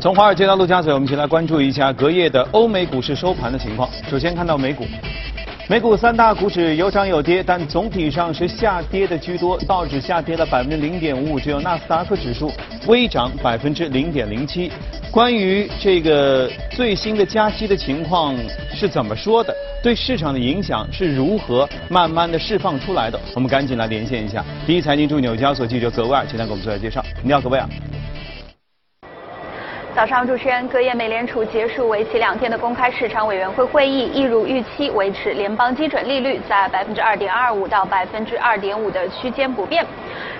从华尔街到陆家嘴，我们一起来关注一下隔夜的欧美股市收盘的情况。首先看到美股，美股三大股指有涨有跌，但总体上是下跌的居多。道指下跌了百分之零点五五，只有纳斯达克指数微涨百分之零点零七。关于这个最新的加息的情况是怎么说的？对市场的影响是如何慢慢的释放出来的？我们赶紧来连线一下第一财经驻纽交所记者葛威尔，请他给我们做下介绍。你好，葛威尔。早上，主持人，隔夜美联储结束为期两天的公开市场委员会会议，一如预期，维持联邦基准利率在百分之二点二五到百分之二点五的区间不变。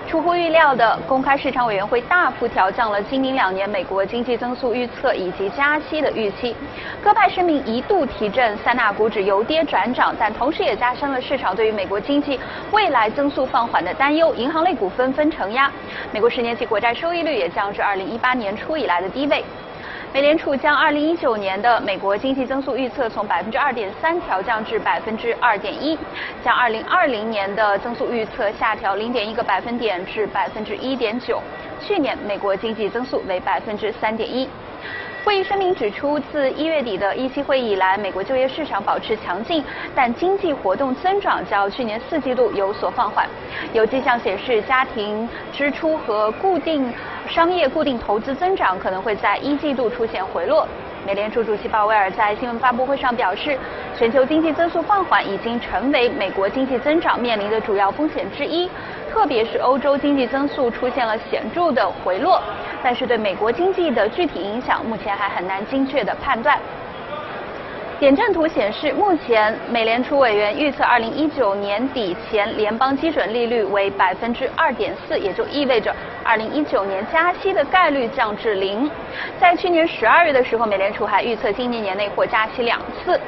出乎预料的，公开市场委员会大幅调降了今明两年美国经济增速预测以及加息的预期。各派声明一度提振三大股指由跌转涨，但同时也加深了市场对于美国经济未来增速放缓的担忧。银行类股纷纷承压，美国十年期国债收益率也降至二零一八年初以来的低位。美联储将二零一九年的美国经济增速预测从百分之二点三调降至百分之二点一，将二零二零年的增速预测下调零点一个百分点至百分之一点九。去年美国经济增速为百分之三点一。会议声明指出，自一月底的议息会议以来，美国就业市场保持强劲，但经济活动增长较去年四季度有所放缓。有迹象显示，家庭支出和固定商业固定投资增长可能会在一季度出现回落。美联储主席鲍威尔在新闻发布会上表示，全球经济增速放缓已经成为美国经济增长面临的主要风险之一，特别是欧洲经济增速出现了显著的回落。但是对美国经济的具体影响，目前还很难精确的判断。点阵图显示，目前美联储委员预测二零一九年底前联邦基准利率为百分之二点四，也就意味着二零一九年加息的概率降至零。在去年十二月的时候，美联储还预测今年年内或加息两次。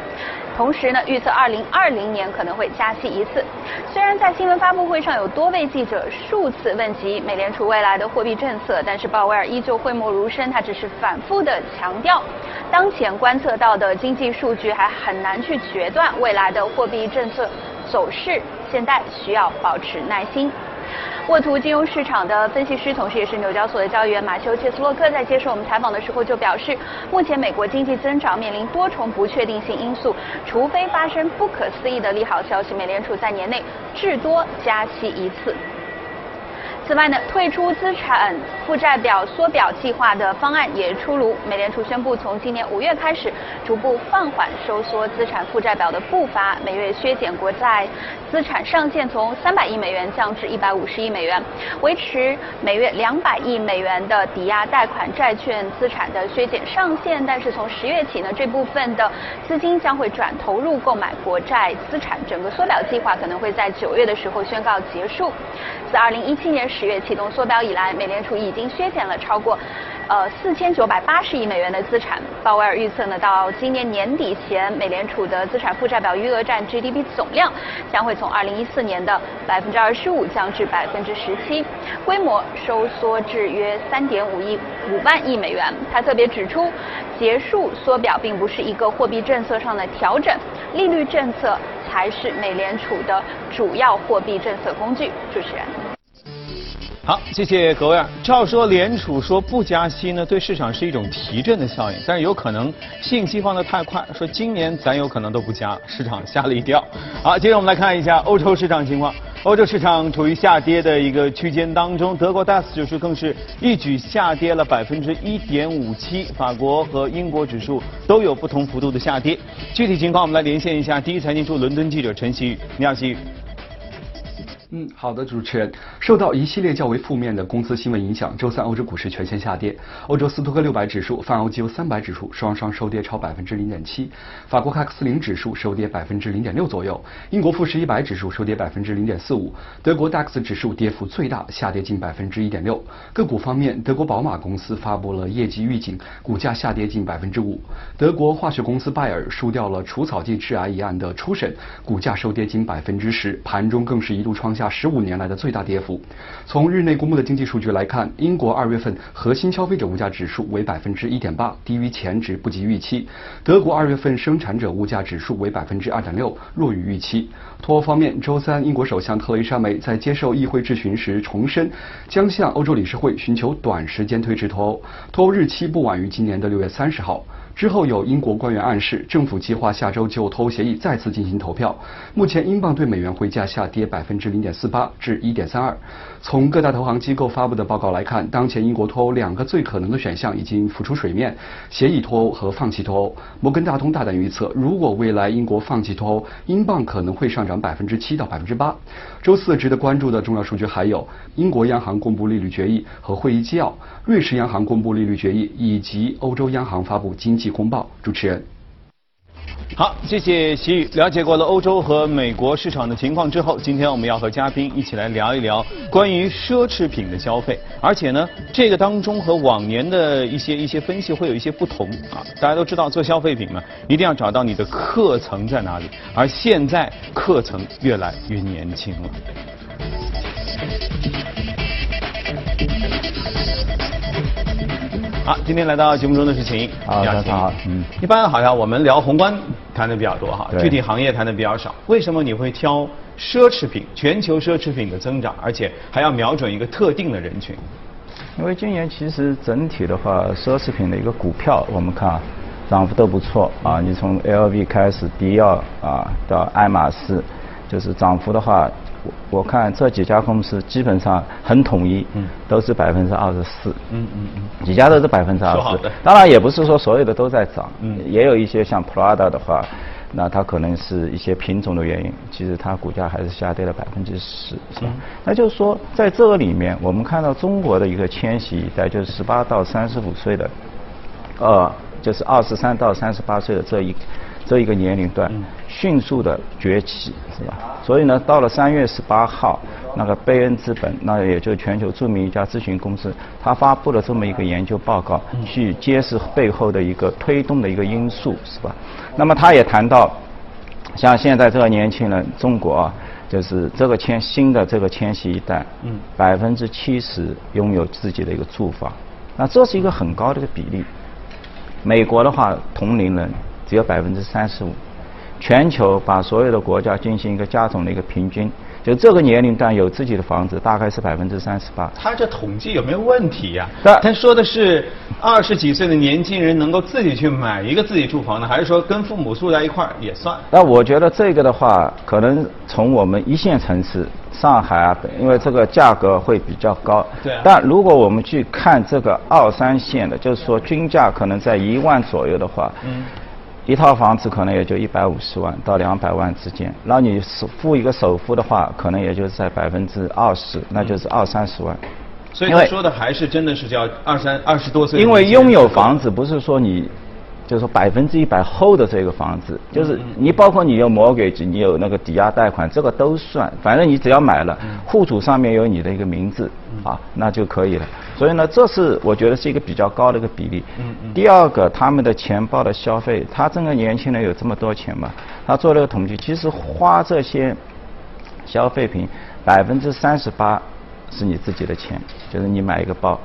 同时呢，预测二零二零年可能会加息一次。虽然在新闻发布会上有多位记者数次问及美联储未来的货币政策，但是鲍威尔依旧讳莫如深。他只是反复的强调，当前观测到的经济数据还很难去决断未来的货币政策走势，现在需要保持耐心。沃图金融市场的分析师，同时也是纽交所的交易员马修切斯洛克在接受我们采访的时候就表示，目前美国经济增长面临多重不确定性因素，除非发生不可思议的利好消息，美联储在年内至多加息一次。此外呢，退出资产负债表缩表计划的方案也出炉。美联储宣布，从今年五月开始，逐步放缓收缩资产负债表的步伐，每月削减国债资产上限从三百亿美元降至一百五十亿美元，维持每月两百亿美元的抵押贷款债券资产的削减上限。但是从十月起呢，这部分的资金将会转投入购买国债资产，整个缩表计划可能会在九月的时候宣告结束。自二零一七年。十月启动缩表以来，美联储已经削减了超过呃四千九百八十亿美元的资产。鲍威尔预测呢，到今年年底前，美联储的资产负债表余额占 GDP 总量将会从二零一四年的百分之二十五降至百分之十七，规模收缩至约三点五亿五万亿美元。他特别指出，结束缩表并不是一个货币政策上的调整，利率政策才是美联储的主要货币政策工具。主持人。好，谢谢各位。照说联储说不加息呢，对市场是一种提振的效应，但是有可能信息放得太快，说今年咱有可能都不加，市场吓了一跳。好，接着我们来看一下欧洲市场情况。欧洲市场处于下跌的一个区间当中，德国 DAX 指数更是一举下跌了百分之一点五七，法国和英国指数都有不同幅度的下跌。具体情况我们来连线一下第一财经驻伦敦记者陈曦宇，你好，曦宇。嗯，好的，主持人。受到一系列较为负面的公司新闻影响，周三欧洲股市全线下跌。欧洲斯托克六百指数、泛欧绩优三百指数双双收跌超百分之零点七。法国卡克斯零指数收跌百分之零点六左右。英国富时一百指数收跌百分之零点四五。德国 DAX 指数跌幅最大，下跌近百分之一点六。个股方面，德国宝马公司发布了业绩预警，股价下跌近百分之五。德国化学公司拜耳输掉了除草剂致癌一案的初审，股价收跌近百分之十，盘中更是一度创下。十五年来的最大跌幅。从日内公布的经济数据来看，英国二月份核心消费者物价指数为百分之一点八，低于前值，不及预期。德国二月份生产者物价指数为百分之二点六，弱于预期。脱欧方面，周三英国首相特蕾莎梅在接受议会质询时重申，将向欧洲理事会寻求短时间推迟脱欧，脱欧日期不晚于今年的六月三十号。之后有英国官员暗示，政府计划下周就脱欧协议再次进行投票。目前英镑对美元汇价下跌百分之零点四八至一点三二。从各大投行机构发布的报告来看，当前英国脱欧两个最可能的选项已经浮出水面：协议脱欧和放弃脱欧。摩根大通大胆预测，如果未来英国放弃脱欧，英镑可能会上涨百分之七到百分之八。周四值得关注的重要数据还有英国央行公布利率决议和会议纪要，瑞士央行公布利率决议，以及欧洲央行发布经济。公报主持人，好，谢谢习宇。了解过了欧洲和美国市场的情况之后，今天我们要和嘉宾一起来聊一聊关于奢侈品的消费。而且呢，这个当中和往年的一些一些分析会有一些不同啊。大家都知道，做消费品嘛，一定要找到你的客层在哪里。而现在客层越来越年轻了。好，今天来到节目中的是秦啊，大家好，嗯，一般好像我们聊宏观谈的比较多哈，具体行业谈的比较少。为什么你会挑奢侈品？全球奢侈品的增长，而且还要瞄准一个特定的人群？因为今年其实整体的话，奢侈品的一个股票，我们看啊，涨幅都不错啊。你从 LV 开始，迪奥啊，到爱马仕，就是涨幅的话。我看这几家公司基本上很统一，嗯，都是百分之二十四，嗯嗯嗯，几家都是百分之二十四。当然也不是说所有的都在涨，嗯，也有一些像 Prada 的话，那它可能是一些品种的原因，其实它股价还是下跌了百分之十，是吧？那就是说在这个里面，我们看到中国的一个千禧一代，就是十八到三十五岁的，呃，就是二十三到三十八岁的这一。这一个年龄段迅速的崛起，是吧？所以呢，到了三月十八号，那个贝恩资本，那也就全球著名一家咨询公司，他发布了这么一个研究报告，去揭示背后的一个推动的一个因素，是吧？那么他也谈到，像现在这个年轻人，中国啊，就是这个迁新的这个迁徙一代，百分之七十拥有自己的一个住房，那这是一个很高的一个比例。美国的话，同龄人。只有百分之三十五，全球把所有的国家进行一个加总的一个平均，就这个年龄段有自己的房子大概是百分之三十八。他这统计有没有问题呀？他说的是二十几岁的年轻人能够自己去买一个自己住房呢，还是说跟父母住在一块儿也算？那我觉得这个的话，可能从我们一线城市上海啊，因为这个价格会比较高。对。但如果我们去看这个二三线的，就是说均价可能在一万左右的话。嗯。一套房子可能也就一百五十万到两百万之间，那你首付一个首付的话，可能也就是在百分之二十，那就是二三十万。所以他说的还是真的是叫二三二十多岁。因为拥有房子不是说你，就是说百分之一百厚的这个房子，就是你包括你有 mortgage，你有那个抵押贷款，这个都算，反正你只要买了，户主上面有你的一个名字啊，那就可以了。所以呢，这是我觉得是一个比较高的一个比例。第二个，他们的钱包的消费，他这个年轻人有这么多钱吗？他做了个统计，其实花这些消费品，百分之三十八是你自己的钱，就是你买一个包，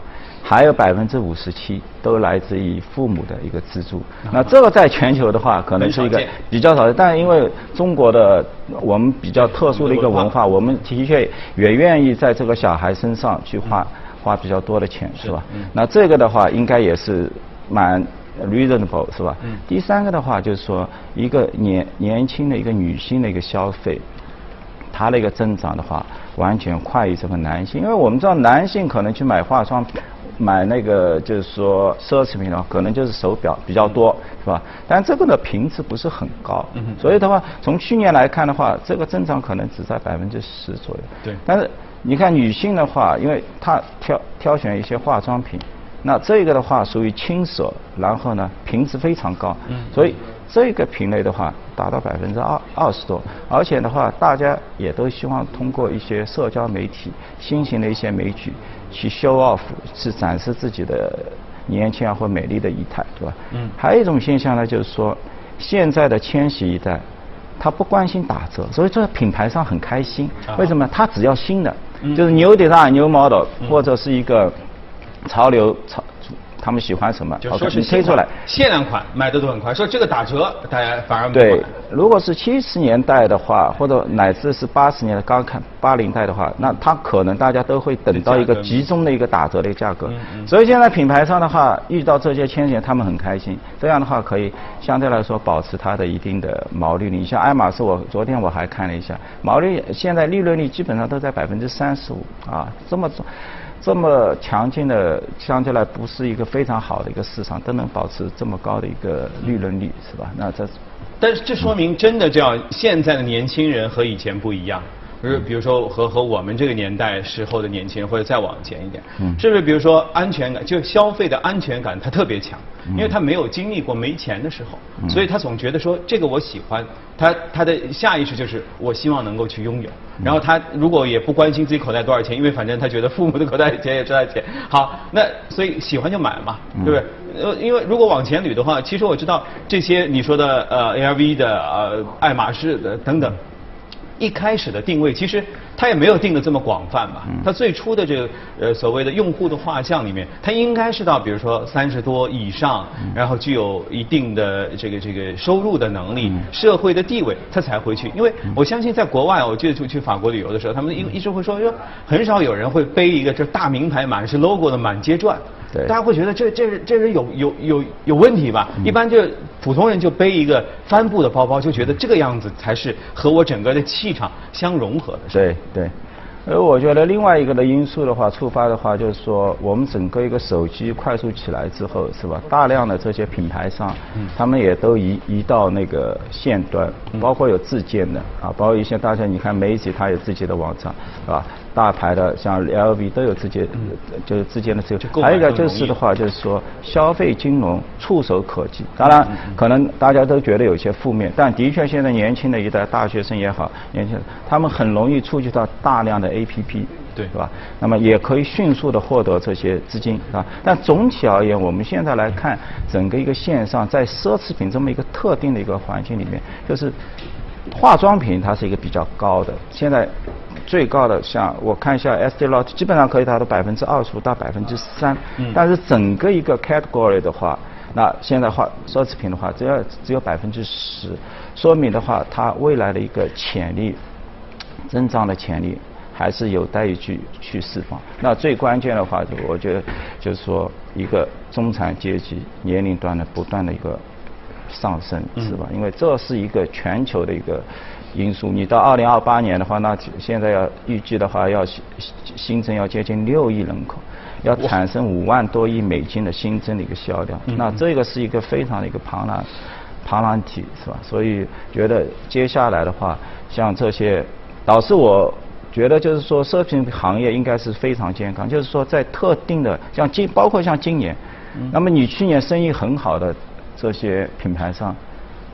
还有百分之五十七都来自于父母的一个资助。那这个在全球的话，可能是一个比较少的，但因为中国的我们比较特殊的一个文化，我们的确也愿意在这个小孩身上去花。花比较多的钱是吧？那这个的话应该也是蛮 reasonable 是吧？第三个的话就是说，一个年年轻的一个女性的一个消费，它的一个增长的话，完全快于这个男性。因为我们知道男性可能去买化妆品、买那个就是说奢侈品的话，可能就是手表比较多是吧？但这个的频次不是很高，所以的话，从去年来看的话，这个增长可能只在百分之十左右。对，但是。你看女性的话，因为她挑挑选一些化妆品，那这个的话属于轻奢，然后呢频次非常高，所以这个品类的话达到百分之二二十多，而且的话大家也都希望通过一些社交媒体、新型的一些媒体去 show off，去展示自己的年轻啊或美丽的仪态，对吧？嗯。还有一种现象呢，就是说现在的千禧一代，他不关心打折，所以这个品牌商很开心。啊为什么？他只要新的，嗯就是 new design、new model，或者是一个潮流潮，他们喜欢什么，好就说是你推出来。限量款卖的都很快，说这个打折，大家反而没对。，如果是七十年代的话，或者乃至是八十年代刚看八零代的话，那它可能大家都会等到一个集中的一个打折的一个价格。所以现在品牌商的话，遇到这些牵线，他们很开心。这样的话，可以相对来说保持它的一定的毛利率。你像爱马仕，我昨天我还看了一下，毛利现在利润率基本上都在百分之三十五啊，这么这么强劲的，相对来不是一个非常好的一个市场，都能保持这么高的一个利润率，是吧？那这但是这说明真的叫现在的年轻人和以前不一样。就是比如说和和我们这个年代时候的年轻人，或者再往前一点，是不是？比如说安全感，就消费的安全感，他特别强，因为他没有经历过没钱的时候，所以他总觉得说这个我喜欢，他他的下意识就是我希望能够去拥有。然后他如果也不关心自己口袋多少钱，因为反正他觉得父母的口袋里钱也是他的钱。好，那所以喜欢就买嘛，对不对？呃，因为如果往前捋的话，其实我知道这些你说的呃 LV 的呃爱马仕的等等。一开始的定位其实它也没有定的这么广泛吧？它最初的这个呃所谓的用户的画像里面，它应该是到比如说三十多以上，然后具有一定的这个这个收入的能力、社会的地位，他才会去。因为我相信在国外，我记得去去法国旅游的时候，他们一一直会说说，很少有人会背一个这大名牌满是 logo 的满街转。对大家会觉得这这这人有有有有问题吧？一般就普通人就背一个帆布的包包，就觉得这个样子才是和我整个的气场相融合的。对对，而我觉得另外一个的因素的话，触发的话就是说，我们整个一个手机快速起来之后，是吧？大量的这些品牌商，他们也都移移到那个线端，包括有自建的啊，包括一些大家你看媒体它有自己的网站，是吧？大牌的像 LV 都有自己，就是之间的自购买还有一个就是的话，就是说消费金融触手可及。当然，可能大家都觉得有些负面，但的确现在年轻的一代大学生也好，年轻人他们很容易触及到大量的 APP。对是吧？那么也可以迅速的获得这些资金啊。但总体而言，我们现在来看整个一个线上，在奢侈品这么一个特定的一个环境里面，就是化妆品它是一个比较高的，现在最高的像我看一下 Estee Lauder 基本上可以达到百分之二十五到百分之三，但是整个一个 category 的话，那现在话奢侈品的话只要只有百分之十，说明的话它未来的一个潜力增长的潜力。还是有待于去去释放。那最关键的话，就我觉得就是说，一个中产阶级年龄段的不断的一个上升，是吧？因为这是一个全球的一个因素。你到二零二八年的话，那现在要预计的话，要新新增要接近六亿人口，要产生五万多亿美金的新增的一个销量。那这个是一个非常的一个庞然庞然体，是吧？所以觉得接下来的话，像这些，导致我。觉得就是说，奢侈品行业应该是非常健康。就是说，在特定的像今，包括像今年，那么你去年生意很好的这些品牌商，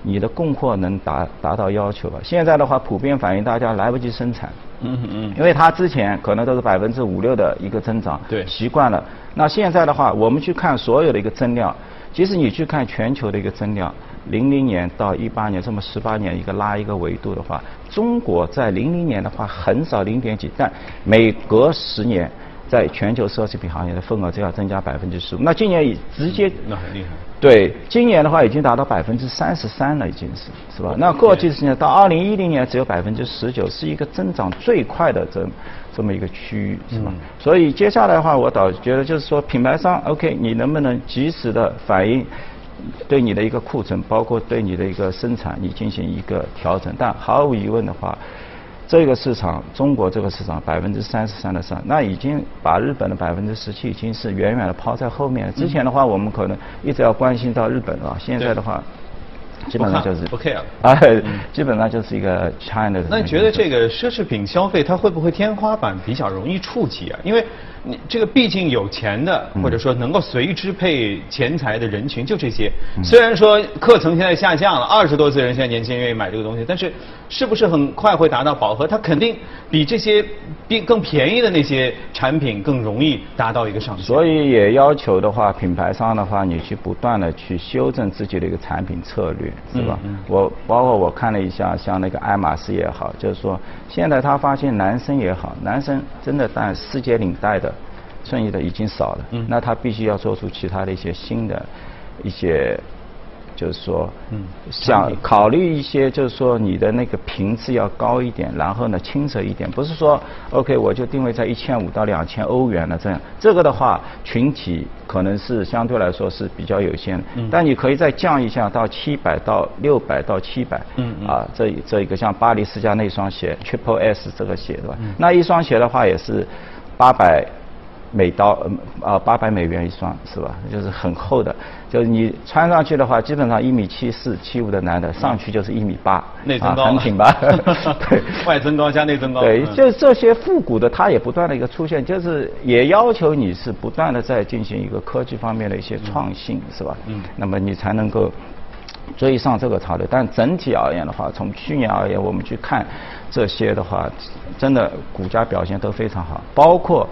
你的供货能达达到要求吧？现在的话，普遍反映大家来不及生产。嗯嗯。因为它之前可能都是百分之五六的一个增长，对，习惯了。那现在的话，我们去看所有的一个增量，即使你去看全球的一个增量。零零年到一八年这么十八年一个拉一个维度的话，中国在零零年的话很少零点几，但每隔十年，在全球奢侈品行业的份额就要增加百分之十五。那今年已直接那很厉害。对，今年的话已经达到百分之三十三了，已经是是吧？那过去十年到二零一零年只有百分之十九，是一个增长最快的这这么一个区域，是吧？所以接下来的话，我倒觉得就是说，品牌商 OK，你能不能及时的反映？对你的一个库存，包括对你的一个生产，你进行一个调整。但毫无疑问的话，这个市场，中国这个市场百分之三十三的上，那已经把日本的百分之十七已经是远远的抛在后面了。之前的话，我们可能一直要关心到日本啊，现在的话。基本上就是不 care 啊，基本上就是一个 China 的。那你觉得这个奢侈品消费它会不会天花板比较容易触及啊？因为你这个毕竟有钱的，或者说能够随支配钱财的人群就这些。虽然说课程现在下降了，二十多岁人现在年轻人愿意买这个东西，但是是不是很快会达到饱和？它肯定比这些比更便宜的那些产品更容易达到一个上限。所以也要求的话，品牌商的话，你去不断的去修正自己的一个产品策略，是吧？我包括我看了一下，像那个爱马仕也好，就是说现在他发现男生也好，男生真的戴世界领带的。顺义的已经少了，嗯那他必须要做出其他的一些新的一些，就是说，嗯想考虑一些，就是说你的那个频次要高一点，然后呢轻奢一点，不是说 OK 我就定位在一千五到两千欧元了这样，这个的话群体可能是相对来说是比较有限的，但你可以再降一下到七百到六百到七百，嗯啊这这一个像巴黎世家那双鞋 Triple S 这个鞋对吧？那一双鞋的话也是八百。美刀，啊，八百美元一双是吧？就是很厚的，就是你穿上去的话，基本上一米七四、七五的男的上去就是一米八，内增高，很挺拔。对，外增高加内增高。对，就这些复古的，它也不断的一个出现，就是也要求你是不断的在进行一个科技方面的一些创新，是吧？嗯。那么你才能够追上这个潮流。但整体而言的话，从去年而言，我们去看这些的话，真的股价表现都非常好，包括。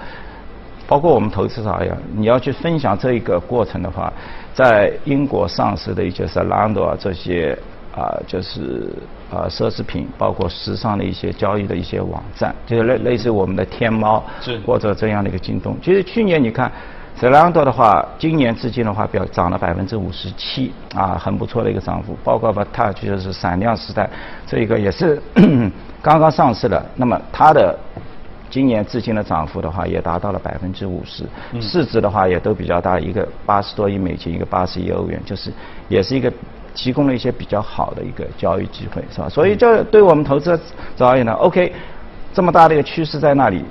包括我们投资者而言，你要去分享这一个过程的话，在英国上市的一些 Zalando 啊这些啊就是啊奢侈品，包括时尚的一些交易的一些网站，就是类类似我们的天猫或者这样的一个京东。其实去年你看 Zalando 的话，今年至今的话表涨了百分之五十七啊，很不错的一个涨幅。包括把 Touch 就是闪亮时代，这一个也是 刚刚上市的，那么它的。今年至今的涨幅的话，也达到了百分之五十，市值的话也都比较大，一个八十多亿美金，一个八十亿欧元，就是也是一个提供了一些比较好的一个交易机会，是吧？所以这对我们投资者而言呢，OK，这么大的一个趋势在那里，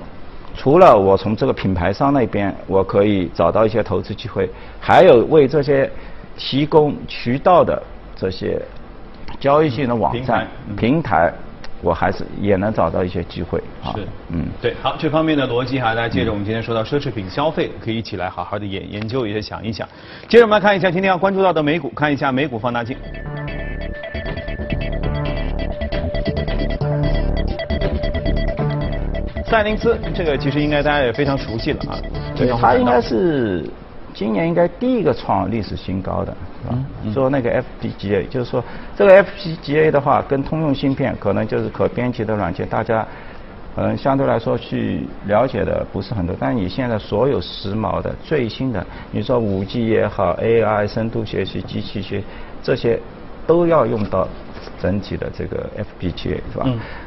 除了我从这个品牌商那边我可以找到一些投资机会，还有为这些提供渠道的这些交易性的网站平台。我还是也能找到一些机会啊，是，嗯，对，好，这方面的逻辑哈，大家接着我们今天说到奢侈品消费，可以一起来好好的研研究一下，想一想。接着我们来看一下今天要关注到的美股，看一下美股放大镜。赛灵思，这个其实应该大家也非常熟悉了啊，对，它应该是。今年应该第一个创历史新高的，是吧？说那个 FPGA，就是说这个 FPGA 的话，跟通用芯片可能就是可编辑的软件，大家嗯相对来说去了解的不是很多。但你现在所有时髦的、最新的，你说五 G 也好，AI 深度学习、机器学这些都要用到整体的这个 FPGA，是吧？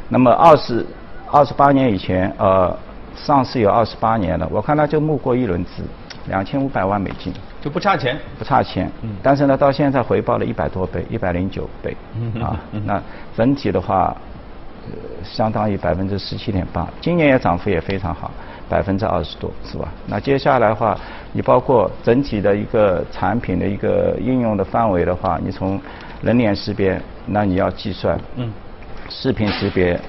那么二十二十八年以前，呃，上市有二十八年了，我看它就募过一轮资。两千五百万美金就不差钱，不差钱。嗯。但是呢，到现在回报了一百多倍，一百零九倍。嗯。啊，那整体的话，相当于百分之十七点八。今年也涨幅也非常好，百分之二十多，是吧？那接下来的话，你包括整体的一个产品的一个应用的范围的话，你从人脸识别，那你要计算。嗯。视频识别。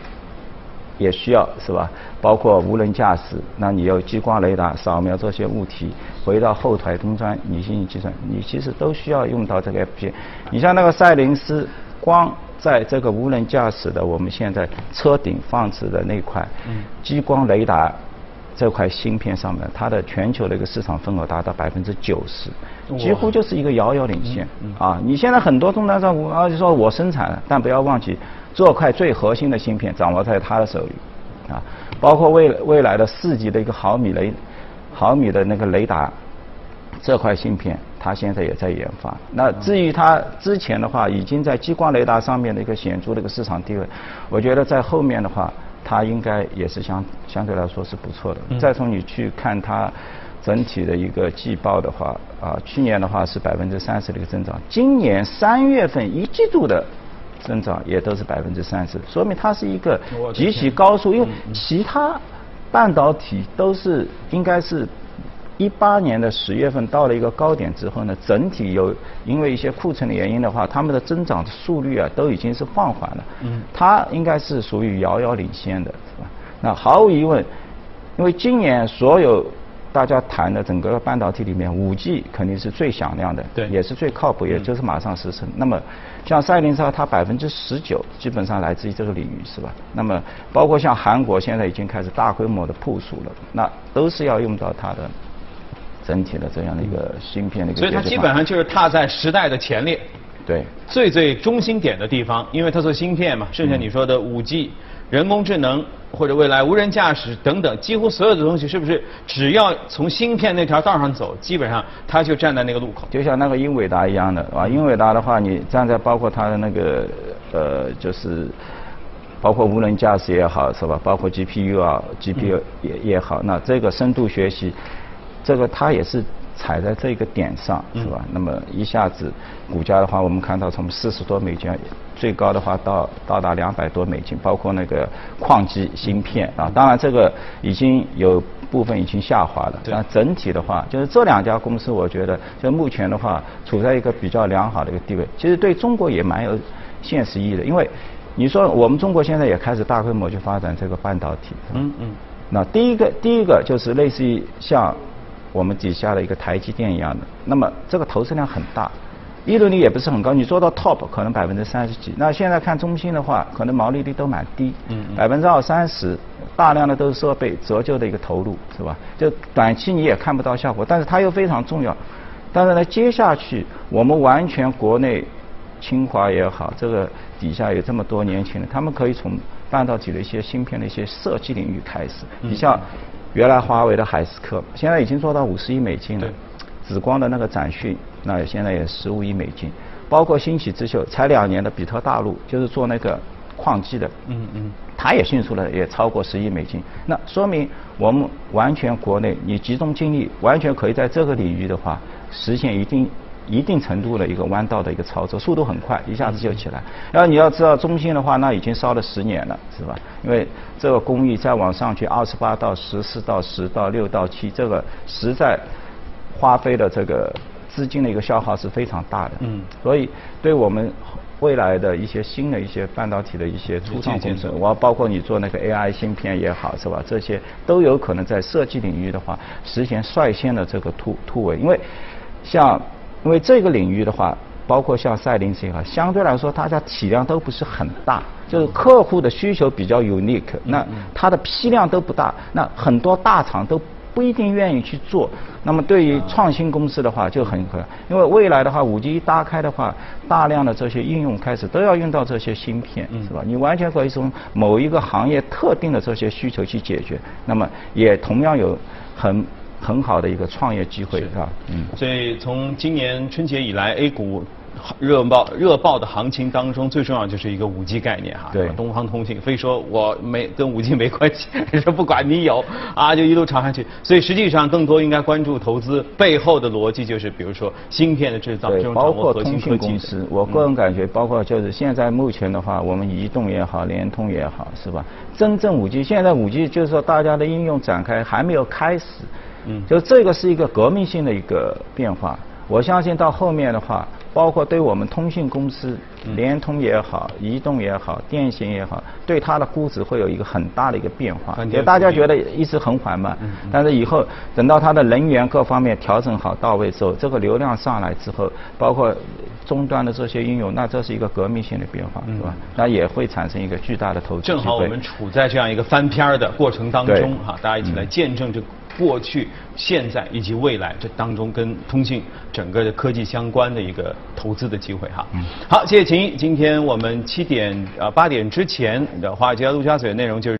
也需要是吧？包括无人驾驶，那你要激光雷达扫描这些物体，回到后台终端你进行计算，你其实都需要用到这个 F P。你像那个赛灵思，光在这个无人驾驶的我们现在车顶放置的那块激光雷达这块芯片上面，它的全球的一个市场份额达到百分之九十，几乎就是一个遥遥领先啊！你现在很多终端商，啊就说我生产了，但不要忘记。这块最核心的芯片掌握在他的手里，啊，包括未未来的四级的一个毫米雷，毫米的那个雷达，这块芯片他现在也在研发。那至于他之前的话，已经在激光雷达上面的一个显著的一个市场地位，我觉得在后面的话，它应该也是相相对来说是不错的。再从你去看它整体的一个季报的话，啊，去年的话是百分之三十的一个增长，今年三月份一季度的。增长也都是百分之三十，说明它是一个极其高速。因为其他半导体都是应该是一八年的十月份到了一个高点之后呢，整体有因为一些库存的原因的话，他们的增长速率啊都已经是放缓了。嗯，它应该是属于遥遥领先的，是吧？那毫无疑问，因为今年所有大家谈的整个半导体里面，五 G 肯定是最响亮的，对也是最靠谱，也就是马上实施。那么像赛灵超，它百分之十九基本上来自于这个领域，是吧？那么包括像韩国现在已经开始大规模的部署了，那都是要用到它的整体的这样的一个芯片的一个所以它基本上就是踏在时代的前列。对。最最中心点的地方，因为它做芯片嘛，剩下你说的五 G、人工智能或者未来无人驾驶等等，几乎所有的东西，是不是只要从芯片那条道上走，基本上它就站在那个路口？就像那个英伟达一样的啊，英伟达的话，你站在包括它的那个呃，就是包括无人驾驶也好，是吧？包括 GPU 啊，GPU 也也好，那这个深度学习，这个它也是踩在这个点上，是吧？那么一下子股价的话，我们看到从四十多美金，最高的话到到达两百多美金，包括那个矿机芯片啊，当然这个已经有部分已经下滑了，对但整体的话，就是这两家公司，我觉得就目前的话，处在一个比较良好的一个地位。其实对中国也蛮有现实意义的，因为你说我们中国现在也开始大规模去发展这个半导体。嗯嗯。那第一个，第一个就是类似于像我们底下的一个台积电一样的，那么这个投资量很大，利润率也不是很高，你做到 top 可能百分之三十几。那现在看中兴的话，可能毛利率都蛮低，百分之二三十，大量的都是设备折旧的一个投入，是吧？就短期你也看不到效果，但是它又非常重要。但是呢，接下去我们完全国内清华也好，这个底下有这么多年轻人，他们可以从半导体的一些芯片的一些设计领域开始。嗯你像原来华为的海思科，现在已经做到五十亿美金了。紫光的那个展讯，那现在也十五亿美金。包括新起之秀，才两年的比特大陆，就是做那个矿机的。嗯嗯。它也迅速的也超过十亿美金，那说明我们完全国内你集中精力，完全可以在这个领域的话，实现一定一定程度的一个弯道的一个操作，速度很快，一下子就起来。然后你要知道中芯的话，那已经烧了十年了，是吧？因为这个工艺再往上去，二十八到十四到十到六到七，这个实在花费的这个资金的一个消耗是非常大的。嗯所以对我们未来的一些新的一些半导体的一些初创公司，我包括你做那个 AI 芯片也好，是吧？这些都有可能在设计领域的话，实现率先的这个突突围。因为像因为这个领域的话，包括像赛灵思也好，相对来说大家体量都不是很大，就是客户的需求比较 unique，那它的批量都不大，那很多大厂都不一定愿意去做。那么对于创新公司的话就很可能，因为未来的话，五 G 一搭开的话，大量的这些应用开始都要用到这些芯片，是吧？你完全可以从某一个行业特定的这些需求去解决，那么也同样有很很好的一个创业机会，是吧？嗯。所以从今年春节以来，A 股热爆热爆的行情当中，最重要就是一个五 G 概念哈。对东方通信非说我没跟五 G 没关系，说不管你有啊，就一路炒上去。所以实际上更多应该关注投资背后的逻辑，就是比如说芯片的制造，这，种包括通心科技的。信公司，我个人感觉，包括就是现在目前的话，我们移动也好，联通也好，是吧？真正五 G，现在五 G 就是说大家的应用展开还没有开始，嗯就这个是一个革命性的一个变化。我相信到后面的话，包括对我们通信公司，嗯联通也好，移动也好，电信也好，对它的估值会有一个很大的一个变化也。大家觉得一直很缓慢但是以后等到它的人员各方面调整好到位之后，这个流量上来之后，包括终端的这些应用，那这是一个革命性的变化，是吧？那也会产生一个巨大的投资。正好我们处在这样一个翻篇儿的过程当中哈，大家一起来见证这过去、现在以及未来这当中跟通信整个的科技相关的一个投资的机会哈。嗯好，谢谢秦毅。今天我们七点呃八点之前的华尔街陆家嘴的内容就是。